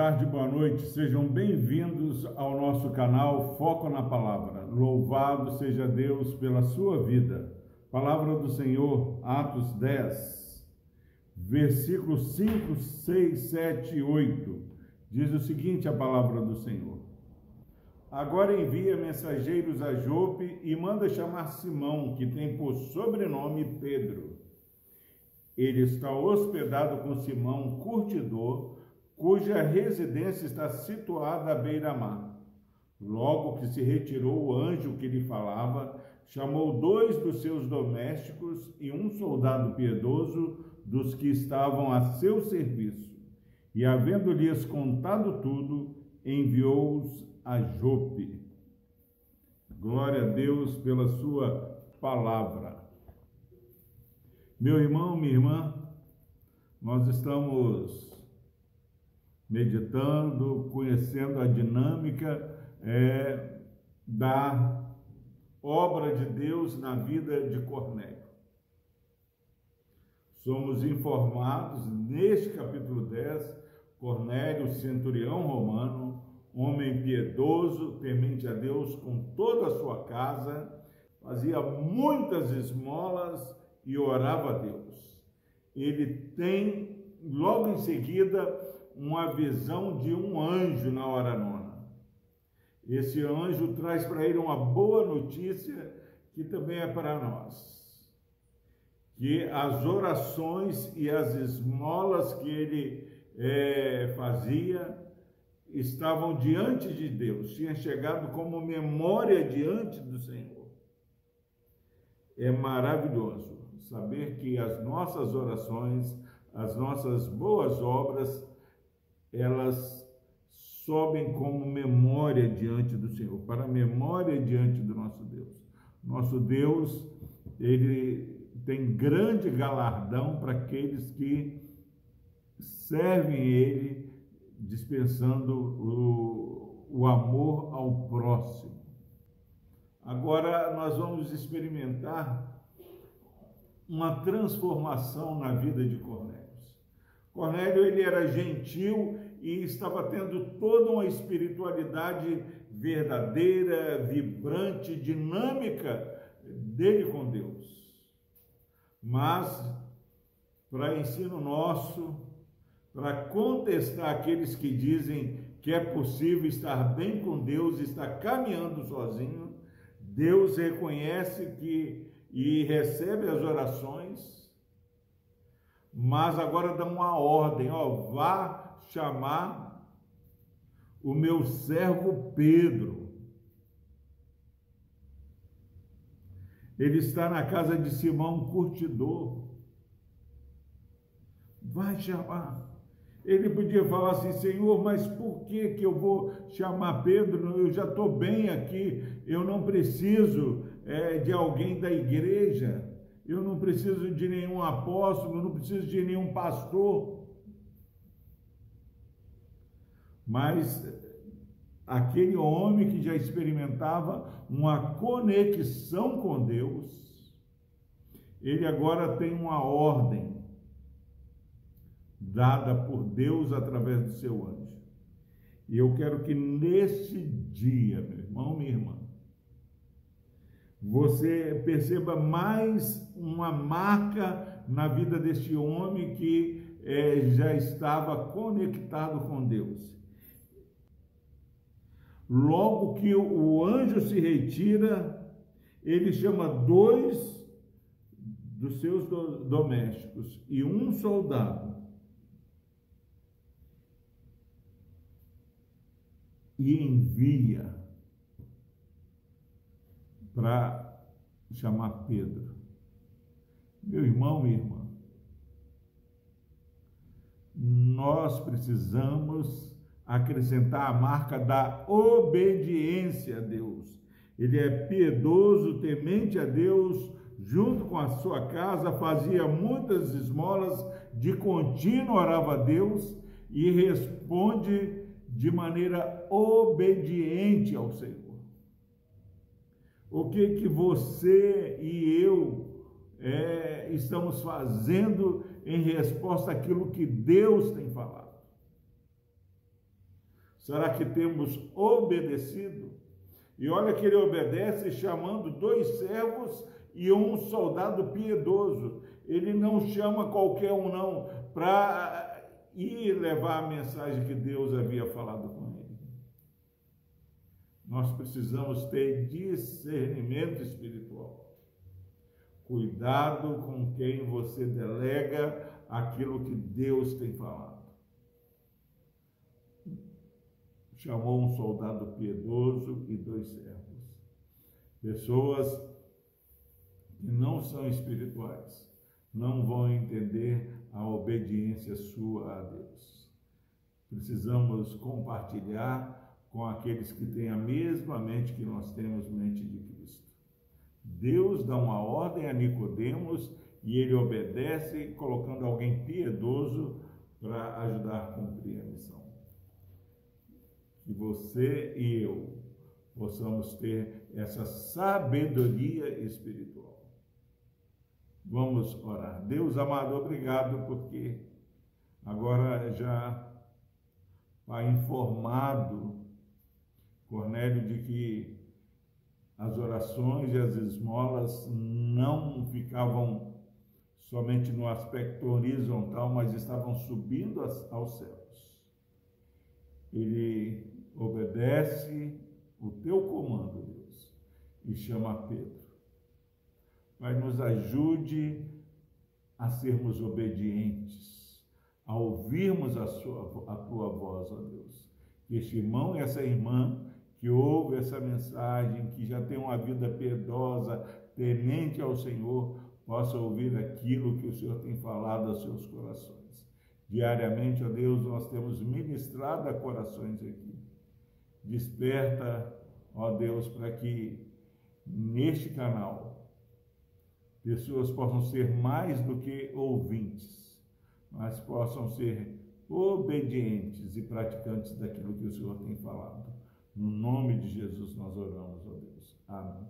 tarde, boa noite. Sejam bem-vindos ao nosso canal Foco na Palavra. Louvado seja Deus pela sua vida. Palavra do Senhor, Atos 10, versículos 5, 6, 7 e 8. Diz o seguinte a palavra do Senhor. Agora envia mensageiros a Jope e manda chamar Simão, que tem por sobrenome Pedro. Ele está hospedado com Simão, curtidor, cuja residência está situada à beira-mar. Logo que se retirou o anjo que lhe falava, chamou dois dos seus domésticos e um soldado piedoso dos que estavam a seu serviço. E, havendo-lhes contado tudo, enviou-os a Jope. Glória a Deus pela sua palavra. Meu irmão, minha irmã, nós estamos meditando, conhecendo a dinâmica é, da obra de Deus na vida de Cornélio. Somos informados neste capítulo 10, Cornélio, centurião romano, homem piedoso, temente a Deus com toda a sua casa, fazia muitas esmolas e orava a Deus. Ele tem, logo em seguida, uma visão de um anjo na hora nona. Esse anjo traz para ele uma boa notícia que também é para nós. Que as orações e as esmolas que ele é, fazia estavam diante de Deus, tinha chegado como memória diante do Senhor. É maravilhoso saber que as nossas orações, as nossas boas obras elas sobem como memória diante do Senhor, para memória diante do nosso Deus. Nosso Deus, ele tem grande galardão para aqueles que servem Ele, dispensando o, o amor ao próximo. Agora nós vamos experimentar uma transformação na vida de Cornélio. Cornélio ele era gentil e estava tendo toda uma espiritualidade verdadeira, vibrante, dinâmica dele com Deus. Mas para ensino nosso, para contestar aqueles que dizem que é possível estar bem com Deus, estar caminhando sozinho, Deus reconhece que e recebe as orações mas agora dá uma ordem, ó, vá chamar o meu servo Pedro. Ele está na casa de Simão Curtidor. Vai chamar. Ele podia falar assim, Senhor, mas por que que eu vou chamar Pedro? Eu já estou bem aqui, eu não preciso é, de alguém da igreja eu não preciso de nenhum apóstolo, eu não preciso de nenhum pastor. Mas aquele homem que já experimentava uma conexão com Deus, ele agora tem uma ordem dada por Deus através do seu anjo. E eu quero que nesse dia, meu irmão, minha irmã, você perceba mais uma marca na vida deste homem que é, já estava conectado com Deus. Logo que o anjo se retira, ele chama dois dos seus domésticos e um soldado. E envia para chamar Pedro. Meu irmão, minha irmã, nós precisamos acrescentar a marca da obediência a Deus. Ele é piedoso, temente a Deus, junto com a sua casa, fazia muitas esmolas, de contínuo orava a Deus e responde de maneira obediente ao Senhor. O que que você e eu é, estamos fazendo em resposta àquilo que Deus tem falado? Será que temos obedecido? E olha que ele obedece chamando dois servos e um soldado piedoso. Ele não chama qualquer um, não, para ir levar a mensagem que Deus havia falado com ele. Nós precisamos ter discernimento espiritual. Cuidado com quem você delega aquilo que Deus tem falado. Chamou um soldado piedoso e dois servos. Pessoas que não são espirituais não vão entender a obediência sua a Deus. Precisamos compartilhar com aqueles que têm a mesma mente que nós temos, mente de Cristo. Deus dá uma ordem a Nicodemos e ele obedece, colocando alguém piedoso para ajudar a cumprir a missão. Que você e eu possamos ter essa sabedoria espiritual. Vamos orar. Deus amado, obrigado porque agora já está informado Cornélio de que as orações e as esmolas não ficavam somente no aspecto horizontal, mas estavam subindo aos céus. Ele obedece o teu comando, Deus, e chama Pedro. Pai, nos ajude a sermos obedientes, a ouvirmos a, sua, a tua voz, ó Deus. Que este irmão e essa irmã ouve essa mensagem, que já tem uma vida piedosa, temente ao Senhor, possa ouvir aquilo que o Senhor tem falado aos seus corações. Diariamente, ó Deus, nós temos ministrado a corações aqui. Desperta, ó Deus, para que neste canal pessoas possam ser mais do que ouvintes, mas possam ser obedientes e praticantes daquilo que o Senhor tem falado. No nome de Jesus nós oramos, ó Deus. Amém.